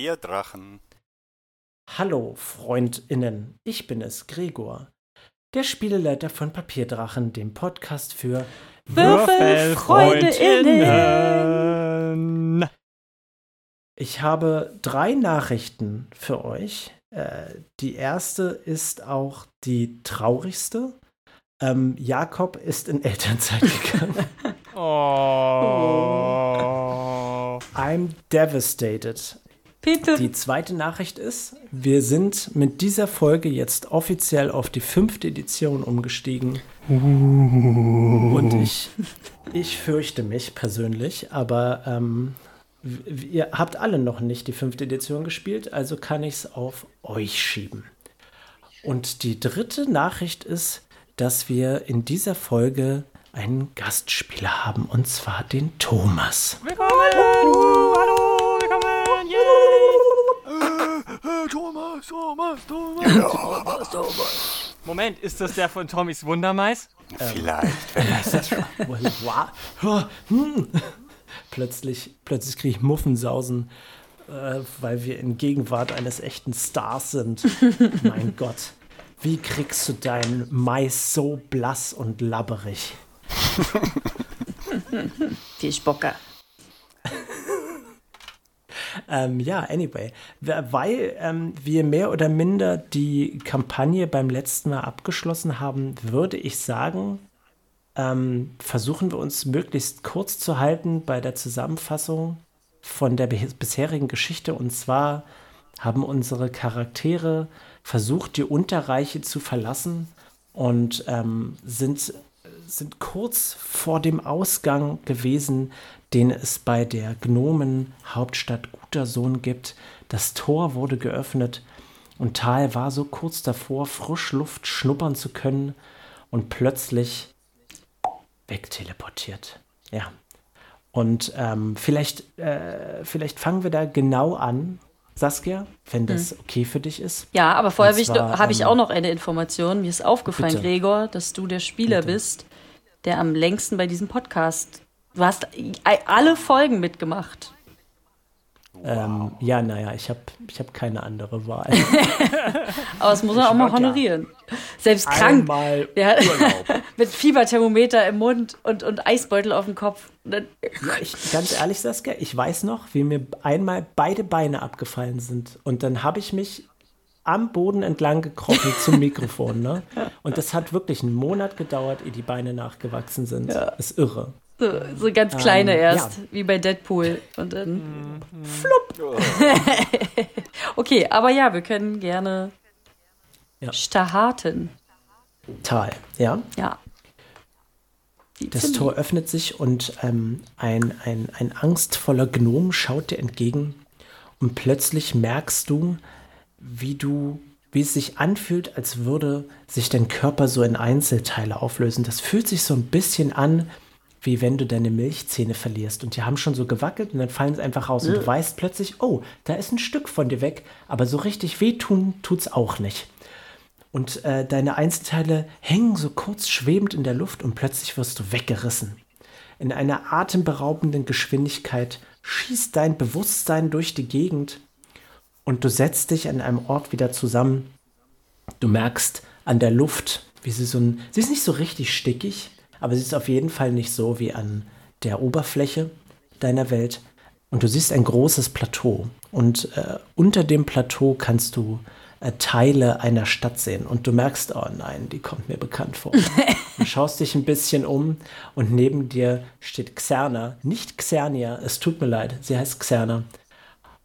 Papierdrachen. Hallo, FreundInnen, ich bin es, Gregor, der Spieleleiter von Papierdrachen, dem Podcast für WürfelfreundInnen. Ich habe drei Nachrichten für euch. Äh, die erste ist auch die traurigste. Ähm, Jakob ist in Elternzeit gegangen. Oh. I'm devastated. Peter. Die zweite Nachricht ist, wir sind mit dieser Folge jetzt offiziell auf die fünfte Edition umgestiegen. Und ich, ich fürchte mich persönlich, aber ähm, ihr habt alle noch nicht die fünfte Edition gespielt, also kann ich es auf euch schieben. Und die dritte Nachricht ist, dass wir in dieser Folge einen Gastspieler haben, und zwar den Thomas. Willkommen! Hallo, willkommen! Yay! Thomas, Thomas, Thomas. Moment, ist das der von Tommys Wundermais? Vielleicht, wer weiß das schon. Hm. Plötzlich, plötzlich kriege ich Muffensausen, äh, weil wir in Gegenwart eines echten Stars sind. mein Gott. Wie kriegst du deinen Mais so blass und labberig? Viel Spocker. Ähm, ja, anyway. Weil ähm, wir mehr oder minder die Kampagne beim letzten Mal abgeschlossen haben, würde ich sagen, ähm, versuchen wir uns möglichst kurz zu halten bei der Zusammenfassung von der bisherigen Geschichte. Und zwar haben unsere Charaktere versucht, die Unterreiche zu verlassen und ähm, sind, sind kurz vor dem Ausgang gewesen, den es bei der Gnomen-Hauptstadt Gutersohn gibt. Das Tor wurde geöffnet und Tal war so kurz davor, Frischluft schnuppern zu können und plötzlich wegteleportiert. Ja. Und ähm, vielleicht, äh, vielleicht fangen wir da genau an, Saskia, wenn das okay für dich ist. Ja, aber vorher habe ich ähm, auch noch eine Information. Mir ist aufgefallen, bitte. Gregor, dass du der Spieler Bitte. bist, der am längsten bei diesem Podcast. Du hast alle Folgen mitgemacht. Ähm, ja, naja, ich habe ich hab keine andere Wahl. Aber das muss man auch mal würd ja honorieren. Selbst krank. Einmal Ja, Urlaub. mit Fieberthermometer im Mund und, und Eisbeutel auf dem Kopf. Ja, ich, ganz ehrlich, Saskia, ich weiß noch, wie mir einmal beide Beine abgefallen sind. Und dann habe ich mich am Boden entlang gekrochen zum Mikrofon. Ne? Und das hat wirklich einen Monat gedauert, ehe die Beine nachgewachsen sind. Ist irre. So, so ganz kleine Ähm, erst, ja. wie bei Deadpool. Und dann flupp. okay, aber ja, wir können gerne Ja. starten. Tal, ja. Ja. Das. Tor öffnet sich und ähm, ein, ein, ein angstvoller Gnom schaut dir entgegen und plötzlich merkst du, wie du, wie es sich anfühlt, als würde sich dein Körper so in Einzelteile auflösen. Das fühlt sich so ein bisschen an, wie wenn du deine Milchzähne verlierst und die haben schon so gewackelt und dann fallen sie einfach raus und du weißt plötzlich, oh, da ist ein Stück von dir weg, aber so richtig wehtun tut's auch nicht. Und äh, deine Einzelteile hängen so kurz schwebend in der Luft und plötzlich wirst du weggerissen. In einer atemberaubenden Geschwindigkeit schießt dein Bewusstsein durch die Gegend und du setzt dich an einem Ort wieder zusammen. Du merkst an der Luft, wie sie so ein. Sie ist nicht so richtig stickig, aber sie ist auf jeden Fall nicht so wie an der Oberfläche deiner Welt. Und du siehst ein großes Plateau. Und äh, unter dem Plateau kannst du äh, Teile einer Stadt sehen. Und du merkst, oh nein, die kommt mir bekannt vor. du schaust dich ein bisschen um und neben dir steht Xerna. Nicht Xernia, es tut mir leid, sie heißt Xerna.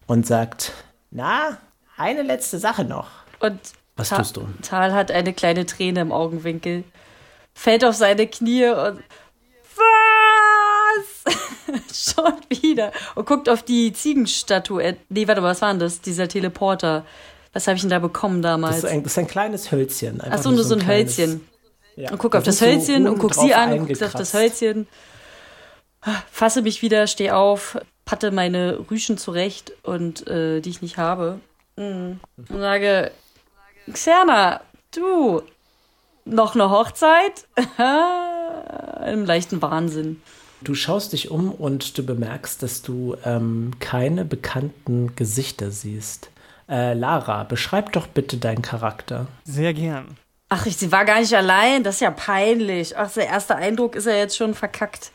Und sagt, na, eine letzte Sache noch. Und Was Ta- tust du? Tal hat eine kleine Träne im Augenwinkel, fällt auf seine Knie und was? Schon wieder. Und guckt auf die Ziegenstatue. Nee, warte mal, was war denn das? Dieser Teleporter. Was habe ich denn da bekommen Das damals? ist, ein, das ist ein kleines Hölzchen. Ach so, nur so ein kleines- Hölzchen. Ja. Und guck Da auf das sind so Hölzchen und guck sie an und guck auf das. Hölzchen. Fasse mich wieder, steh auf, patte meine Rüschen zurecht und äh, die ich nicht habe. Mm. Und sage, Xerna, du, noch eine Hochzeit? Im leichten Wahnsinn. Du schaust dich um und du bemerkst, dass du ähm, keine bekannten Gesichter siehst. Äh, Lara, beschreib doch bitte deinen Charakter. Sehr gern. Ach, ich, sie war gar nicht allein. Das ist ja peinlich. Ach, der erste Eindruck ist ja jetzt schon verkackt.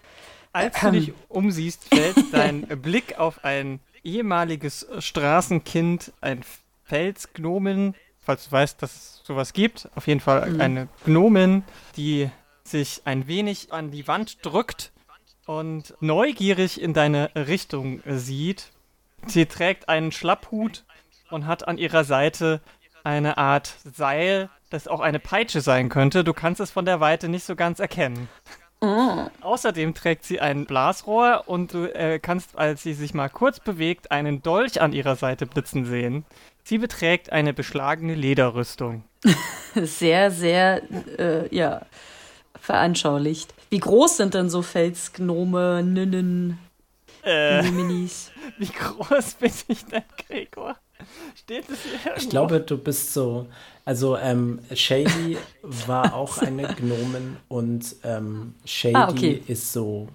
Als du dich umsiehst, fällt dein Blick auf ein ehemaliges Straßenkind, ein Felsgnomen, falls du weißt, dass es sowas gibt. Auf jeden Fall eine Gnomen, die sich ein wenig an die Wand drückt und neugierig in deine Richtung sieht. Sie trägt einen Schlapphut und hat an ihrer Seite eine Art Seil, das auch eine Peitsche sein könnte. Du kannst es von der Weite nicht so ganz erkennen. Außerdem trägt sie ein Blasrohr und du äh, kannst, als sie sich mal kurz bewegt, einen Dolch an ihrer Seite blitzen sehen. Sie beträgt eine beschlagene Lederrüstung. Sehr, sehr, äh, ja, veranschaulicht. Wie groß sind denn so Felsgnome, Ninnen, Äh, Minis? wie groß bin ich denn, Gregor? Steht es hier? Ich glaube, du bist so. Also, ähm, Shady war auch eine Gnomen und ähm, Shady Ah, okay. ist so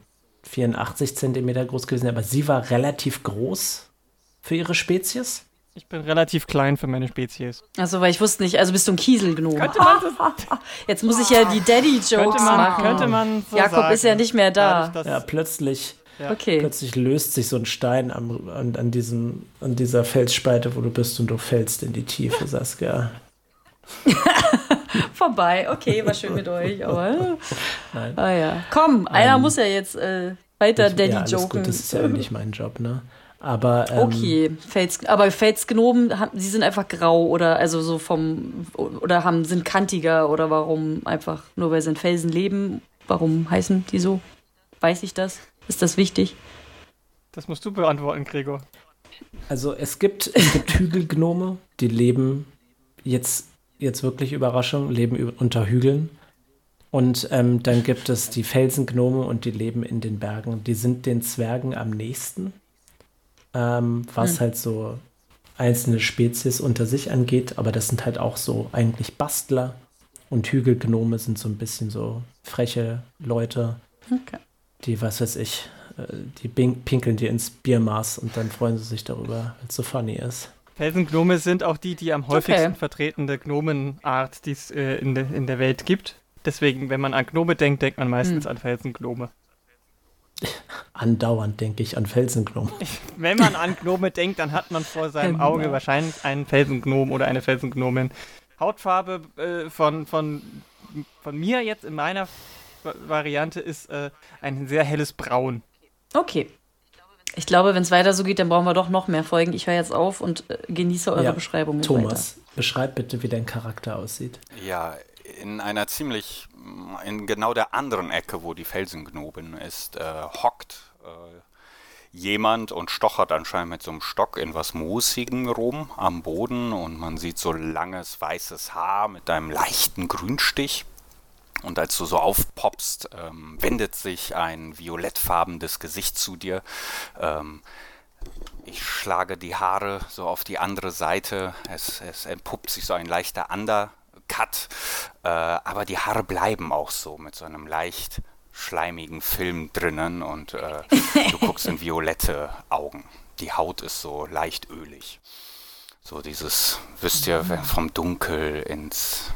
84 Zentimeter groß gewesen, aber sie war relativ groß für ihre Spezies. Ich bin relativ klein für meine Spezies. Achso, weil ich wusste nicht, also bist du ein Kieselgnome. Könnte man das, Jetzt muss ich ja die Daddy-Jokes machen. könnte man so Jakob sagen. ist ja nicht mehr da. Dadurch, Ja, plötzlich, Okay. plötzlich löst sich so ein Stein am, an, an, diesem, an dieser Felsspalte, wo du bist, und du fällst in die Tiefe, Saskia. Vorbei. Okay, war schön mit euch. Aber, Nein. ah ja. Komm, einer muss ja jetzt äh, weiter Ich- ja, alles Daddy-Joken. gut, das ist ja nicht mein Job, ne? Aber ähm, Okay, Fels, aber Felsgnomen, sie sind einfach grau oder also so vom oder haben sind kantiger oder warum einfach nur weil sie in Felsen leben? Warum heißen die so? Weiß ich das? Ist das wichtig? Das musst du beantworten, Gregor. Also es gibt, es gibt Hügelgnome, die leben jetzt, jetzt wirklich Überraschung, leben unter Hügeln. Und ähm, dann gibt es die Felsengnome und die leben in den Bergen. Die sind den Zwergen am nächsten, ähm, was halt so einzelne Spezies unter sich angeht. Aber das sind halt auch so eigentlich Bastler. Und Hügelgnome sind so ein bisschen so freche Leute, Okay. Die, was weiß ich, äh, die pinkeln dir ins Biermaß und dann freuen sie sich darüber, weil es so funny ist. Felsengnome sind auch die, die am häufigsten Okay. vertretene Gnomenart, die es äh, in, de, in der Welt gibt. Deswegen, wenn man an Gnome denkt, denkt man meistens an Felsengnome. Andauernd denke ich an Felsengnome. Wenn man an Gnome denkt, dann hat man vor seinem Genau. Auge wahrscheinlich einen Felsengnom oder eine Felsengnomin. Hautfarbe äh, von, von, von mir jetzt in meiner Variante ist äh, ein sehr helles Braun. Okay. Ich glaube, wenn es weiter so geht, dann brauchen wir doch noch mehr Folgen. Ich höre jetzt auf und äh, genieße eure Ja, Beschreibungen Thomas, beschreib bitte, wie dein Charakter aussieht. Ja, in einer ziemlich, in genau der anderen Ecke, wo die Felsengnoben ist, äh, hockt äh, jemand und stochert anscheinend mit so einem Stock in was Moosigem rum am Boden und man sieht so langes weißes Haar mit einem leichten Grünstich. Und als du so aufpoppst, ähm, wendet sich ein violettfarbenes Gesicht zu dir. Ähm, ich schlage die Haare so auf die andere Seite. Es, es entpuppt sich so ein leichter Undercut. Äh, aber die Haare bleiben auch so mit so einem leicht schleimigen Film drinnen und äh, du guckst in violette Augen. Die Haut ist so leicht ölig. So dieses, wisst ihr, vom Dunkel ins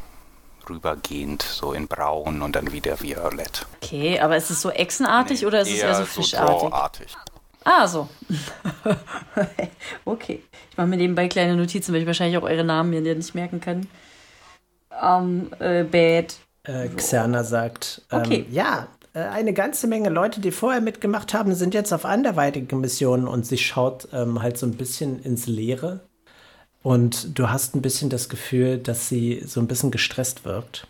rübergehend, so in braun und dann wieder violett. Okay, aber ist es so echsenartig oder ist es eher so fischartig? Draw-artig. ah, so. okay. Ich mache mir nebenbei kleine Notizen, weil ich wahrscheinlich auch eure Namen mir nicht merken kann. Ähm, äh, Bad. Äh, Xerna sagt, ähm, Okay. ja, äh, eine ganze Menge Leute, die vorher mitgemacht haben, sind jetzt auf anderweitigen Missionen und sie schaut ähm, halt so ein bisschen ins Leere. Und du hast ein bisschen das Gefühl, dass sie so ein bisschen gestresst wirkt.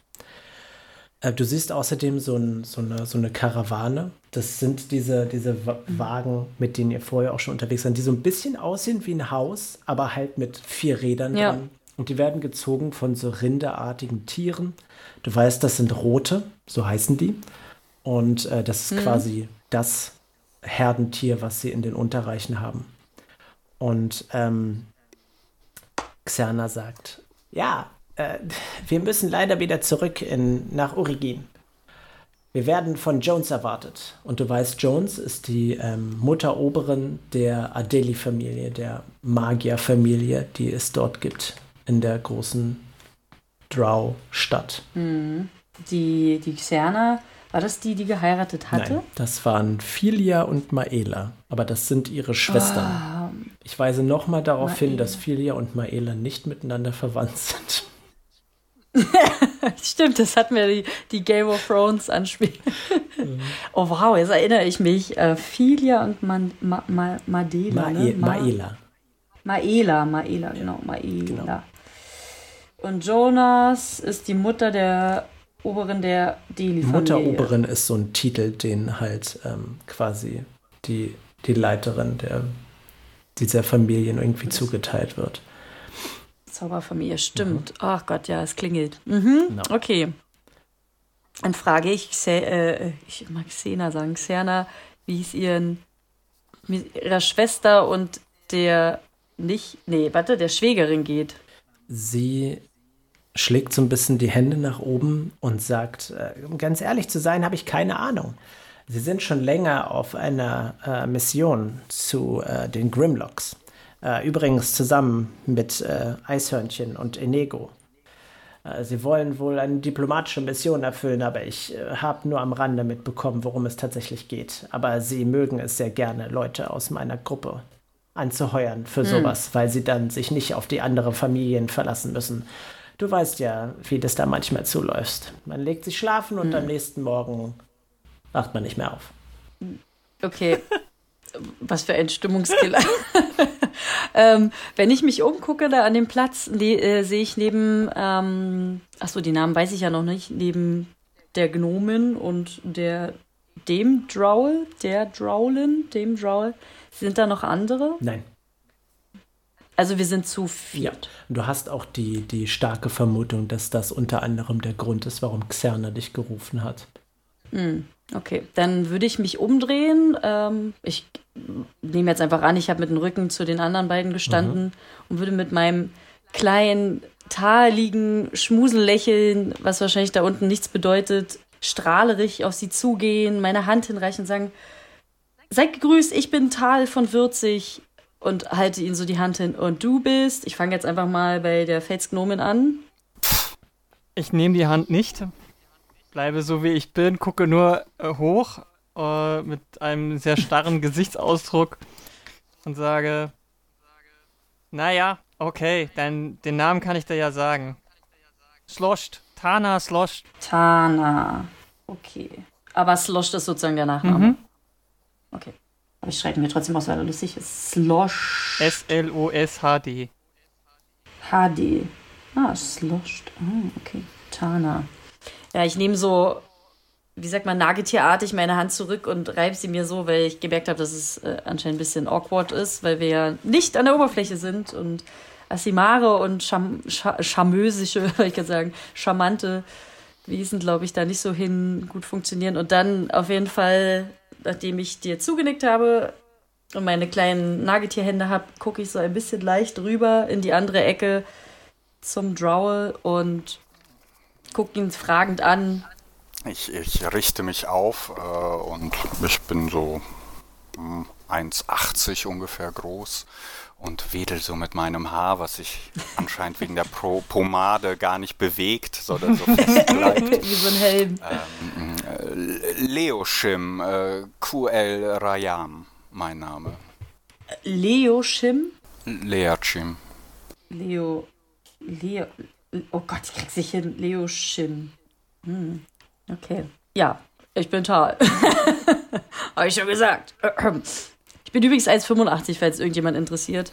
Äh, du siehst außerdem so, ein, so, eine, so eine Karawane. Das sind diese, diese Wa- Wagen, mit denen ihr vorher auch schon unterwegs seid, die so ein bisschen aussehen wie ein Haus, aber halt mit vier Rädern Ja. dran. Und die werden gezogen von so rinderartigen Tieren. Du weißt, das sind Rote, so heißen die. Und äh, das ist quasi das Herdentier, was sie in den Unterreichen haben. Und ähm, Xerna sagt, ja, äh, wir müssen leider wieder zurück in, nach Origin. wir werden von Jones erwartet. Und du weißt, Jones ist die ähm, Mutteroberin der Adeli-Familie, der Magier-Familie, die es dort gibt in der großen Drow-Stadt. Mhm. Die, die Xerna, war das die, die geheiratet hatte? Nein, das waren Filia und Maela. Aber das sind ihre Schwestern. Oh, ich weise nochmal darauf Maela. hin, dass Filia und Maela nicht miteinander verwandt sind. Stimmt, das hat mir die, die Game of Thrones anspielen. Mhm. Oh wow, jetzt erinnere ich mich. Äh, Filia und Man, Ma, Ma, Madela. Ma, ne? Ma, Maela. Maela, Maela, genau, Maela. Genau. Und Jonas ist die Mutter der Oberin der Deli-Familie. Mutteroberin ist so ein Titel, den halt ähm, quasi die, die Leiterin der, dieser Familien irgendwie zugeteilt wird. Zauberfamilie, stimmt. Mhm. Ach Gott, ja, es klingelt. Mhm. No. Okay. Dann frage ich, äh, ich mag Xena sagen, Xerna, wie es ihren, ihrer Schwester und der nicht, nee, warte, der Schwägerin geht. Sie schlägt so ein bisschen die Hände nach oben und sagt, äh, um ganz ehrlich zu sein, habe ich keine Ahnung. Sie sind schon länger auf einer äh, Mission zu äh, den Grimlocks. Äh, übrigens zusammen mit äh, Eishörnchen und Enego. Äh, sie wollen wohl eine diplomatische Mission erfüllen, aber ich äh, habe nur am Rande mitbekommen, worum es tatsächlich geht. Aber sie mögen es sehr gerne, Leute aus meiner Gruppe anzuheuern für hm. sowas, weil sie dann sich nicht auf die anderen Familien verlassen müssen. Du weißt ja, wie das da manchmal zuläuft. Man legt sich schlafen und hm. am nächsten Morgen wacht man nicht mehr auf. Okay. Was für ein Stimmungskiller. ähm, wenn ich mich umgucke, da an dem Platz äh, sehe ich neben, ähm, achso, die Namen weiß ich ja noch nicht, neben der Gnomin und der dem Drowl, der Drowlin, dem Drowl, sind da noch andere? Nein. Also wir sind zu viert. Ja. Du hast auch die, die starke Vermutung, dass das unter anderem der Grund ist, warum Xerna dich gerufen hat. Hm. Okay, dann würde ich mich umdrehen. Ähm, ich nehme jetzt einfach an, ich habe mit dem Rücken zu den anderen beiden gestanden mhm. und würde mit meinem kleinen, taligen Schmusellächeln, was wahrscheinlich da unten nichts bedeutet, strahlerig auf sie zugehen, meine Hand hinreichen und sagen, seid gegrüßt, ich bin Tal von Würzig und halte ihnen so die Hand hin. Und du bist, ich fange jetzt einfach mal bei der Felsgnomin an. Ich nehme die Hand nicht, bleibe so wie ich bin, gucke nur äh, hoch äh, mit einem sehr starren Gesichtsausdruck und sage, naja, okay, dann den Namen kann ich dir ja sagen. Slosht, Tana Slosht. Tana, okay. Aber Slosht ist sozusagen der Nachname. Mhm. Okay. Aber ich schreibe mir trotzdem aus, weil er lustig ist. Slosh. S-L-O-S-H-D. H-D. Ah, Slosht. Ah, okay. Tana. Ja, ich nehme so, wie sagt man, nagetierartig meine Hand zurück und reibe sie mir so, weil ich gemerkt habe, dass es äh, anscheinend ein bisschen awkward ist, weil wir ja nicht an der Oberfläche sind und Asimare und Cham Cham charmösische, ich kann sagen, charmante Wesen, glaube ich, da nicht so hin gut funktionieren. Und dann auf jeden Fall, nachdem ich dir zugenickt habe und meine kleinen Nagetierhände habe, gucke ich so ein bisschen leicht rüber in die andere Ecke zum Drowl und gucke ihn fragend an. Ich, ich richte mich auf äh, und ich bin so 1,80 hm, ungefähr groß und wedel so mit meinem Haar, was sich anscheinend wegen der Pro Pomade gar nicht bewegt, sondern so fest bleibt. Wie so ein Helm. Ähm, äh, Leoshim äh, QL Rayam, mein Name. Leoshim? Leachim. Leo. Leo. Oh Gott, ich krieg sich hin. Leo Shim. Hm. Okay. Ja, ich bin Tal. Habe ich schon gesagt. Ich bin übrigens 1,85, falls irgendjemand interessiert.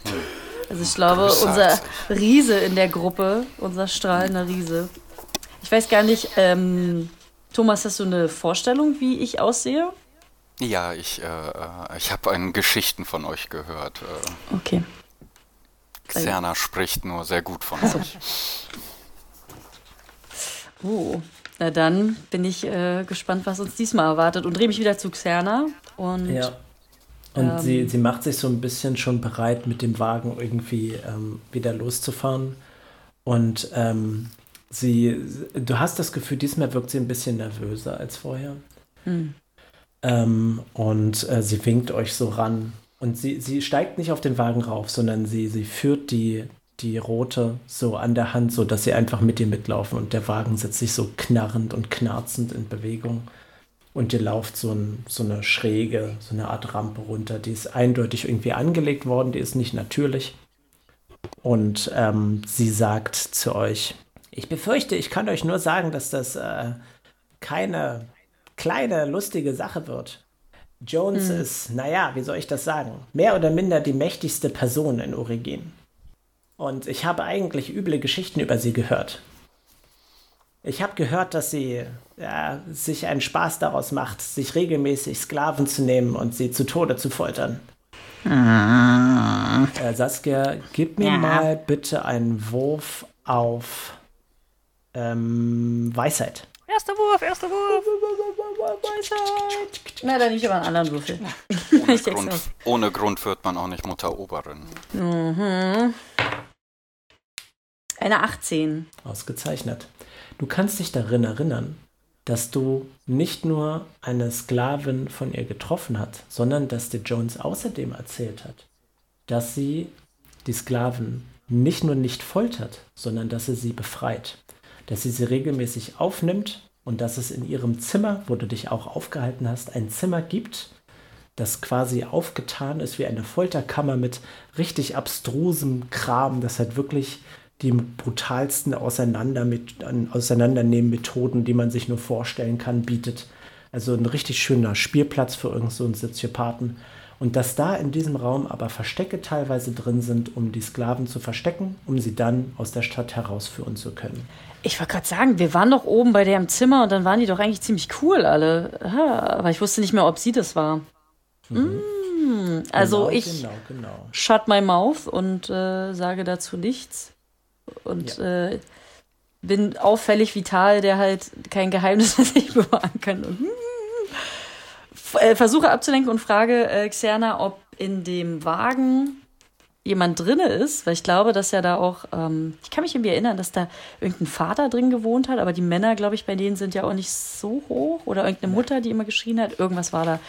Also ich glaube, unser Riese in der Gruppe, unser strahlender Riese. Ich weiß gar nicht, ähm, Thomas, hast du eine Vorstellung, wie ich aussehe? Ja, ich, äh, äh ich habe Geschichten von euch gehört. Äh. Okay. Xerna spricht nur sehr gut von euch. Oh, na dann bin ich äh, gespannt, was uns diesmal erwartet und drehe mich wieder zu Xerna. Und, ja. Und ähm, sie, sie macht sich so ein bisschen schon bereit, mit dem Wagen irgendwie ähm, wieder loszufahren. Und ähm, sie, du hast das Gefühl, diesmal wirkt sie ein bisschen nervöser als vorher. Hm. Ähm, und äh, sie winkt euch so ran. Und sie, sie steigt nicht auf den Wagen rauf, sondern sie, sie führt die, die Rote so an der Hand, so dass sie einfach mit ihr mitlaufen. Und der Wagen setzt sich so knarrend und knarzend in Bewegung. Und ihr lauft so, ein, so eine schräge, so eine Art Rampe runter. Die ist eindeutig irgendwie angelegt worden, die ist nicht natürlich. Und ähm, sie sagt zu euch, ich befürchte, ich kann euch nur sagen, dass das äh, keine kleine, lustige Sache wird. Jones Hm. ist, naja, wie soll ich das sagen, mehr oder minder die mächtigste Person in Origin. Und ich habe eigentlich üble Geschichten über sie gehört. Ich habe gehört, dass sie ja, sich einen Spaß daraus macht, sich regelmäßig Sklaven zu nehmen und sie zu Tode zu foltern. Äh, Saskia, gib mir Ja. mal bitte einen Wurf auf ähm, Weisheit. Erster Wurf, erster Wurf. Na, dann nehme ich aber einen anderen Würfel. Ohne Grund, ohne Grund wird man auch nicht Mutteroberin. Mhm. Eine 18. Ausgezeichnet. Du kannst dich darin erinnern, dass du nicht nur eine Sklavin von ihr getroffen hast, sondern dass dir Jones außerdem erzählt hat, dass sie die Sklaven nicht nur nicht foltert, sondern dass sie sie befreit. Dass sie sie regelmäßig aufnimmt und dass es in ihrem Zimmer, wo du dich auch aufgehalten hast, ein Zimmer gibt, das quasi aufgetan ist wie eine Folterkammer mit richtig abstrusem Kram, das halt wirklich die brutalsten Auseinander mit, an, Auseinandernehmen-Methoden, die man sich nur vorstellen kann, bietet. Also ein richtig schöner Spielplatz für irgend so einen Soziopathen. Und dass da in diesem Raum aber Verstecke teilweise drin sind, um die Sklaven zu verstecken, um sie dann aus der Stadt herausführen zu können. Ich wollte gerade sagen, wir waren doch oben bei der im Zimmer und dann waren die doch eigentlich ziemlich cool alle. Aha, aber ich wusste nicht mehr, ob sie das war. Mm, also genau, ich Genau, genau. shut my mouth und äh, sage dazu nichts. Und äh, bin auffällig vital, der halt kein Geheimnis für sich bewahren kann. Und, F- äh, versuche abzulenken und frage äh, Xerna, ob in dem Wagen jemand drinne ist, weil ich glaube, dass ja da auch, ähm, ich kann mich irgendwie erinnern, dass da irgendein Vater drin gewohnt hat, aber die Männer, glaube ich, bei denen sind ja auch nicht so hoch oder irgendeine Mutter, die immer geschrien hat, irgendwas war da.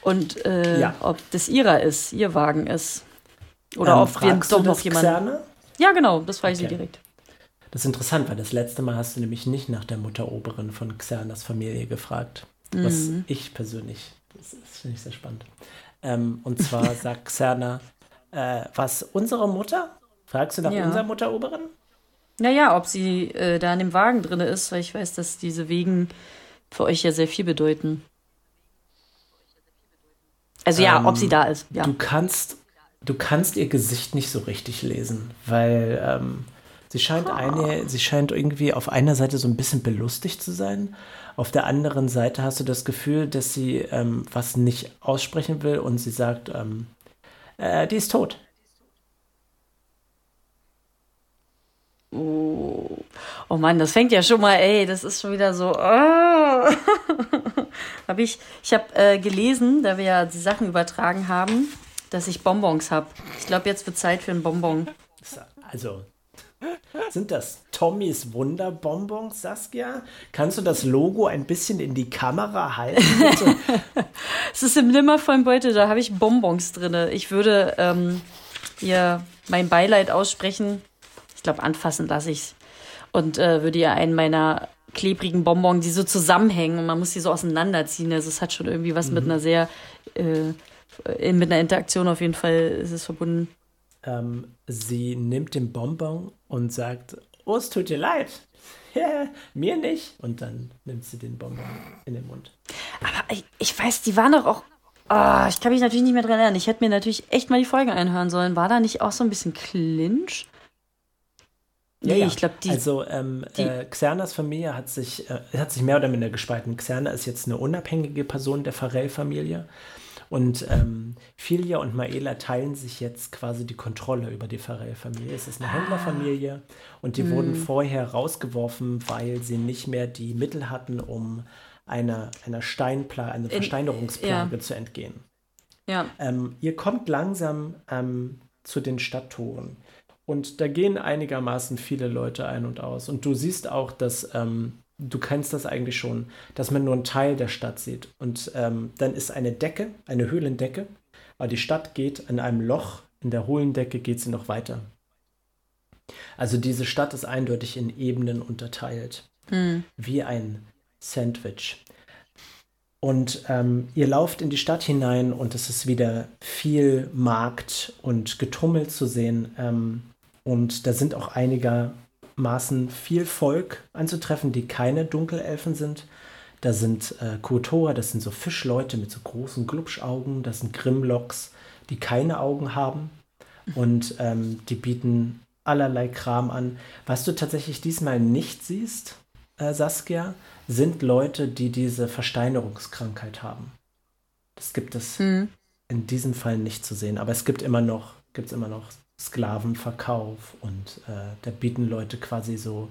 Und äh, Ja. ob das ihrer ist, ihr Wagen ist. Oder Ähm, ob wir doch noch das jemanden. Xerne? Ja, genau, das frage ich Okay. sie direkt. Das ist interessant, weil das letzte Mal hast du nämlich nicht nach der Mutteroberin von Xernas Familie gefragt. Was Mhm. ich persönlich, das, das finde ich sehr spannend. Ähm, und zwar sagt Xerna, äh, was, unsere Mutter? Fragst du nach Ja. unserer Mutteroberin? Naja, ob sie äh, da in dem Wagen drin ist, weil ich weiß, dass diese Wegen für euch ja sehr viel bedeuten. Also ja, Ähm, ob sie da ist. Ja. Du kannst, du kannst ihr Gesicht nicht so richtig lesen, weil ähm, sie scheint eine, sie scheint irgendwie auf einer Seite so ein bisschen belustigt zu sein. Auf der anderen Seite hast du das Gefühl, dass sie ähm, was nicht aussprechen will und sie sagt, ähm, äh, die ist tot. Oh. oh Mann, das fängt ja schon mal, ey, das ist schon wieder so. Oh. hab ich ich habe äh, gelesen, da wir ja die Sachen übertragen haben, dass ich Bonbons habe. Ich glaube, jetzt wird Zeit für einen Bonbon. Also, sind das Tommys Wunderbonbons, Saskia? Kannst du das Logo ein bisschen in die Kamera halten? Es ist im nimmervollen Beutel, da habe ich Bonbons drin. Ich würde ähm, ihr mein Beileid aussprechen. Ich glaube, anfassen lasse ich's. Und äh, würde ihr einen meiner klebrigen Bonbons, die so zusammenhängen und man muss die so auseinanderziehen. Also es hat schon irgendwie was mit einer sehr, äh, mit einer Interaktion auf jeden Fall ist es verbunden. Ähm, sie nimmt den Bonbon und sagt, oh, es tut dir leid. Ja, mir nicht. Und dann nimmt sie den Bonbon in den Mund. Aber ich, ich weiß, die waren doch auch. Ah, ich kann mich natürlich nicht mehr dran erinnern. Ich hätte mir natürlich echt mal die Folgen einhören sollen. War da nicht auch so ein bisschen Clinch? Nee, ich glaube, die. Also, ähm, die- äh, Xernas Familie hat sich, äh, hat sich mehr oder minder gespalten. Xerna ist jetzt eine unabhängige Person der Farrell-Familie. Und ähm, Filia und Maela teilen sich jetzt quasi die Kontrolle über die Farrell-Familie. Es ist eine Händlerfamilie und die wurden vorher rausgeworfen, weil sie nicht mehr die Mittel hatten, um einer, einer Steinpla eine Versteinerungsplage zu entgehen. ja. Ähm, ihr kommt langsam ähm, zu den Stadttoren Und da gehen einigermaßen viele Leute ein und aus. Und du siehst auch, dass ähm, du kennst das eigentlich schon, dass man nur einen Teil der Stadt sieht. Und ähm, dann ist eine Decke, eine Höhlendecke, aber die Stadt geht in einem Loch, in der Höhlendecke geht sie noch weiter. Also diese Stadt ist eindeutig in Ebenen unterteilt, Hm. wie ein Sandwich. Und ähm, ihr lauft in die Stadt hinein und es ist wieder viel Markt und Getummel zu sehen. Ähm, und da sind auch einigermaßen viel Volk anzutreffen, die keine Dunkelelfen sind. Da sind äh, Kotor, das sind so Fischleute mit so großen Glubschaugen. Das sind Grimlocks, die keine Augen haben. Und ähm, die bieten allerlei Kram an. Was du tatsächlich diesmal nicht siehst, äh, Saskia, sind Leute, die diese Versteinerungskrankheit haben. Das gibt es Hm. in diesem Fall nicht zu sehen. Aber es gibt immer noch, gibt's immer noch Sklavenverkauf und äh, da bieten Leute quasi so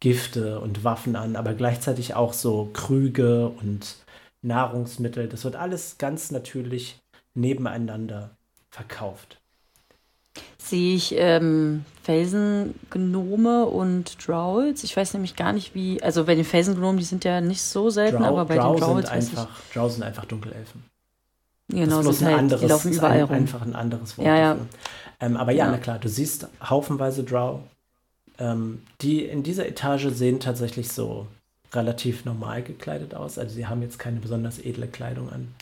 Gifte und Waffen an, aber gleichzeitig auch so Krüge und Nahrungsmittel. Das wird alles ganz natürlich nebeneinander verkauft. Sehe ich ähm, Felsengnome und Drowls? Ich weiß nämlich gar nicht, wie. Also bei den Felsengnomen, die sind ja nicht so selten, Drow, aber bei Drow den Drowls sind einfach, Drow sind einfach Dunkelelfen. Genau, das ist bloß ein halt, anderes, die laufen überall ein, rum. einfach ein anderes Wort Ja, ja. Ähm, aber ja, Ja. na klar, du siehst haufenweise Drow. Ähm, die in dieser Etage sehen tatsächlich so relativ normal gekleidet aus. Also sie haben jetzt keine besonders edle Kleidung an.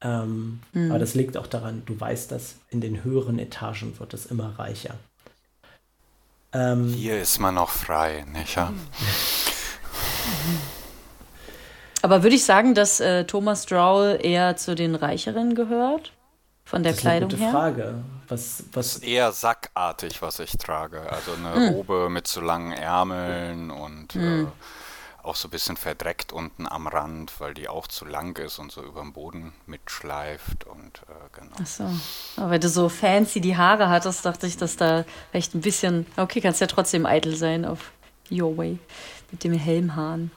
Ähm, Mhm. Aber das liegt auch daran, du weißt, dass in den höheren Etagen wird es immer reicher. Ähm, Hier ist man noch frei, nicht wahr? Aber würde ich sagen, dass äh, Thomas Drowl eher zu den Reicheren gehört? Von der das ist eine Kleidung gute her? Frage. Was, was, Eher sackartig, was ich trage. Also eine Hm. Robe mit so langen Ärmeln und Hm. äh, auch so ein bisschen verdreckt unten am Rand, weil die auch zu lang ist und so über dem Boden mitschleift und äh, genau. Ach so. Aber weil du so fancy die Haare hattest, dachte ich, dass da vielleicht ein bisschen. Okay, kannst ja trotzdem eitel sein auf Your Way. Mit dem Helmhahn.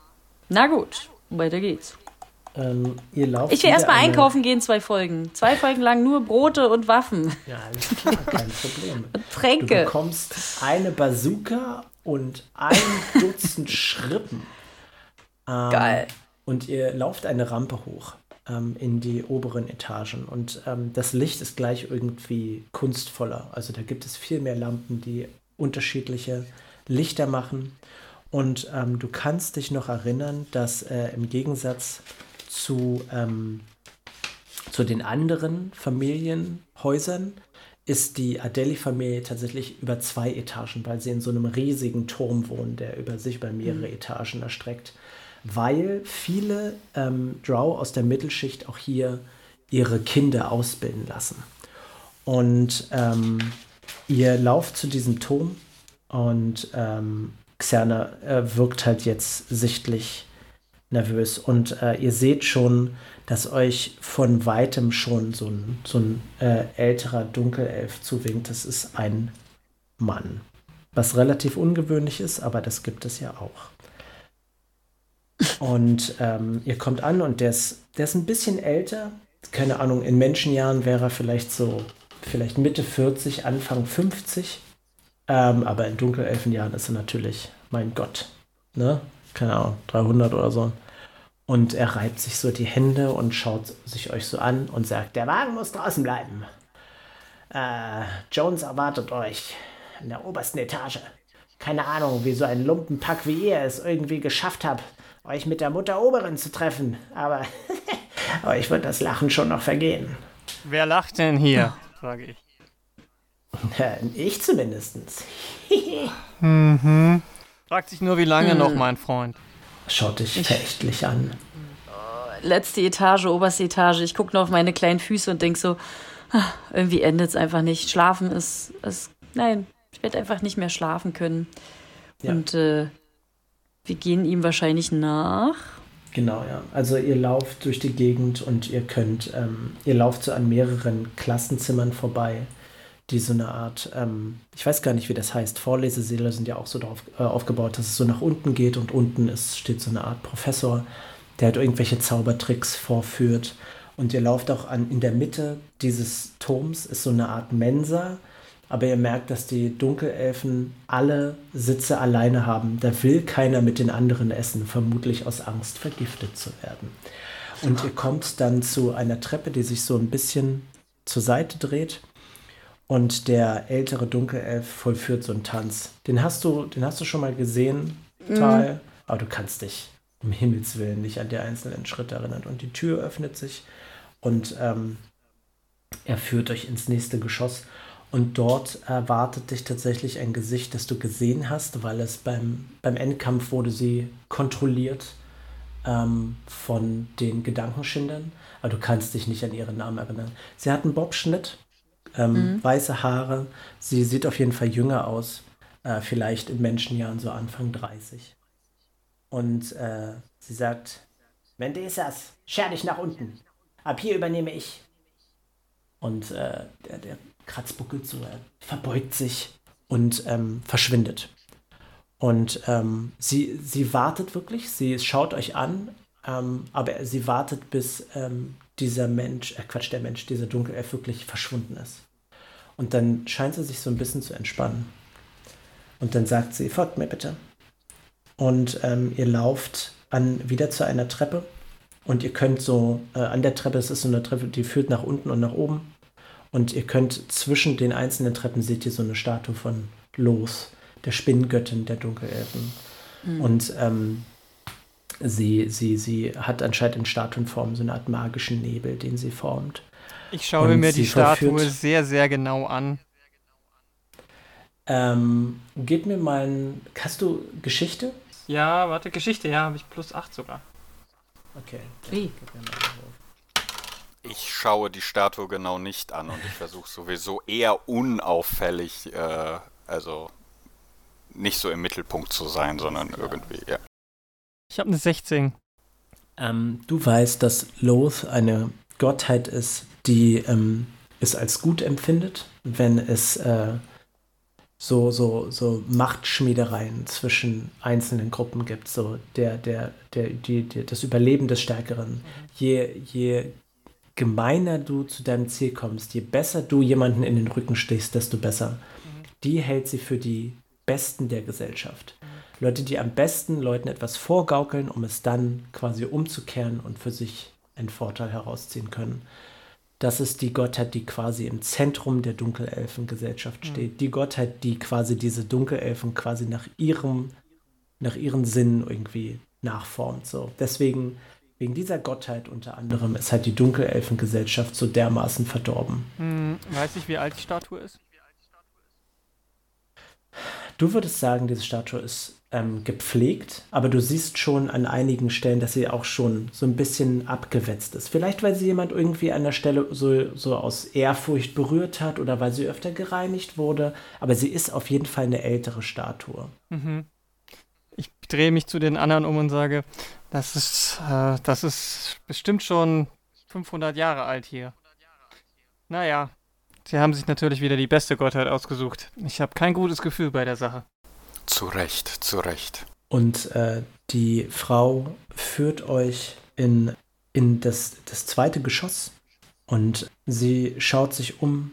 Na gut, weiter geht's. Ähm, ihr lauft Ich will erstmal eine- einkaufen gehen, zwei Folgen. Zwei Folgen lang nur Brote und Waffen. Ja, alles klar, kein Problem. Und Du Tränke. bekommst eine Bazooka und ein Dutzend Schrippen. Ähm, Geil. Und ihr lauft eine Rampe hoch ähm, in die oberen Etagen. Und ähm, das Licht ist gleich irgendwie kunstvoller. Also da gibt es viel mehr Lampen, die unterschiedliche Lichter machen. Und ähm, du kannst dich noch erinnern, dass äh, im Gegensatz zu, ähm, zu den anderen Familienhäusern ist die Adeli-Familie tatsächlich über zwei Etagen, weil sie in so einem riesigen Turm wohnen, der über sich über mehrere Etagen erstreckt. Weil viele ähm, Drow aus der Mittelschicht auch hier ihre Kinder ausbilden lassen. Und ähm, ihr lauft zu diesem Turm und ähm, Xerna äh, wirkt halt jetzt sichtlich nervös. Und äh, ihr seht schon, dass euch von weitem schon so ein, so ein äh, älterer Dunkelelf zuwinkt. Das ist ein Mann. Was relativ ungewöhnlich ist, aber das gibt es ja auch. Und ähm, ihr kommt an und der ist, der ist ein bisschen älter. Keine Ahnung, in Menschenjahren wäre er vielleicht so, vielleicht Mitte 40, Anfang 50. Ähm, aber in Dunkelelfenjahren ist er natürlich, mein Gott, ne? Keine Ahnung, 300 oder so. Und er reibt sich so die Hände und schaut sich euch so an und sagt, der Wagen muss draußen bleiben. Äh, Jones erwartet euch in der obersten Etage. Keine Ahnung, wie so ein Lumpenpack wie ihr es irgendwie geschafft habt, euch mit der Mutter Oberin zu treffen. Aber euch wird das Lachen schon noch vergehen. Wer lacht denn hier? Frage ich. Ich zumindest. Fragt sich nur, wie lange noch, mein Freund. Schaut dich verächtlich an. Letzte Etage, oberste Etage. Ich gucke nur auf meine kleinen Füße und denke so, ah, irgendwie endet es einfach nicht. Schlafen ist, ist nein, ich werde einfach nicht mehr schlafen können. Ja. Und äh, wir gehen ihm wahrscheinlich nach. Genau, ja. Also ihr lauft durch die Gegend und ihr könnt, ähm, ihr lauft so an mehreren Klassenzimmern vorbei, die so eine Art, ähm, ich weiß gar nicht, wie das heißt, Vorlesesäle sind ja auch so darauf äh, aufgebaut, dass es so nach unten geht und unten ist, steht so eine Art Professor, der halt irgendwelche Zaubertricks vorführt. Und ihr lauft auch an, in der Mitte dieses Turms ist so eine Art Mensa aber ihr merkt, dass die Dunkelelfen alle Sitze alleine haben. Da will keiner mit den anderen essen, vermutlich aus Angst, vergiftet zu werden. Und ihr kommt dann zu einer Treppe, die sich so ein bisschen zur Seite dreht. Und der ältere Dunkelelf vollführt so einen Tanz. Den hast du, den hast du schon mal gesehen, Tal, mhm. aber du kannst dich um Himmels Willen nicht an die einzelnen Schritte erinnern. Und die Tür öffnet sich und ähm, er führt euch ins nächste Geschoss. Und dort erwartet dich tatsächlich ein Gesicht, das du gesehen hast, weil es beim, beim Endkampf wurde sie kontrolliert ähm, von den Gedankenschindern. Aber du kannst dich nicht an ihren Namen erinnern. Sie hat einen Bobschnitt, ähm, mhm. weiße Haare. Sie sieht auf jeden Fall jünger aus. Äh, vielleicht in Menschenjahren so Anfang 30. Und äh, sie sagt, wenn du das, scher dich nach unten. Ab hier übernehme ich. Und äh, der, der kratzbuckelt so, er verbeugt sich und ähm, verschwindet. Und ähm, sie, sie wartet wirklich, sie schaut euch an, ähm, aber sie wartet, bis ähm, dieser Mensch, äh Quatsch, der Mensch, dieser Dunkelelf wirklich verschwunden ist. Und dann scheint sie sich so ein bisschen zu entspannen. Und dann sagt sie, folgt mir bitte. Und ähm, ihr lauft an, wieder zu einer Treppe. Und ihr könnt so äh, an der Treppe, es ist so eine Treppe, die führt nach unten und nach oben. Und ihr könnt zwischen den einzelnen Treppen seht ihr so eine Statue von Los, der Spinngöttin der Dunkelelfen. Mhm. Und ähm, sie, sie, sie hat anscheinend in Statuenform so eine Art magischen Nebel, den sie formt. Ich schaue mir die Statue sehr, sehr genau an. Ähm, gib mir mal ein. Hast du Geschichte? Ja, warte, Geschichte, ja, habe ich plus 8 sogar. Okay. Wie? Ich schaue die Statue genau nicht an und ich versuche sowieso eher unauffällig, äh, also nicht so im Mittelpunkt zu sein, sondern irgendwie, ja. Ich habe eine 16. Ähm, du weißt, dass Loth eine Gottheit ist, die ähm, es als gut empfindet, wenn es äh, so, so, so Machtschmiedereien zwischen einzelnen Gruppen gibt. So der, der, der, die, die, das Überleben des Stärkeren. Je, je gemeiner du zu deinem Ziel kommst, je besser du jemanden in den Rücken stichst, desto besser. Die hält sie für die Besten der Gesellschaft. Leute, die am besten Leuten etwas vorgaukeln, um es dann quasi umzukehren und für sich einen Vorteil herausziehen können. Das ist die Gottheit, die quasi im Zentrum der Dunkelelfengesellschaft mhm. steht. Mhm. Die Gottheit, die quasi diese Dunkelelfen quasi nach ihrem, nach ihren Sinnen irgendwie nachformt. So. Deswegen Wegen dieser Gottheit unter anderem ist halt die Dunkelelfengesellschaft so dermaßen verdorben. Hm, weiß ich, wie alt die Statue ist? Du würdest sagen, diese Statue ist ähm, gepflegt, aber du siehst schon an einigen Stellen, dass sie auch schon so ein bisschen abgewetzt ist. Vielleicht, weil sie jemand irgendwie an der Stelle so, so aus Ehrfurcht berührt hat oder weil sie öfter gereinigt wurde, aber sie ist auf jeden Fall eine ältere Statue. Mhm. Ich drehe mich zu den anderen um und sage, das ist, äh, das ist bestimmt schon 500 Jahre alt hier. Naja, sie haben sich natürlich wieder die beste Gottheit ausgesucht. Ich habe kein gutes Gefühl bei der Sache. Zu Recht, zu Recht. Und äh, die Frau führt euch in, in das, das zweite Geschoss und sie schaut sich um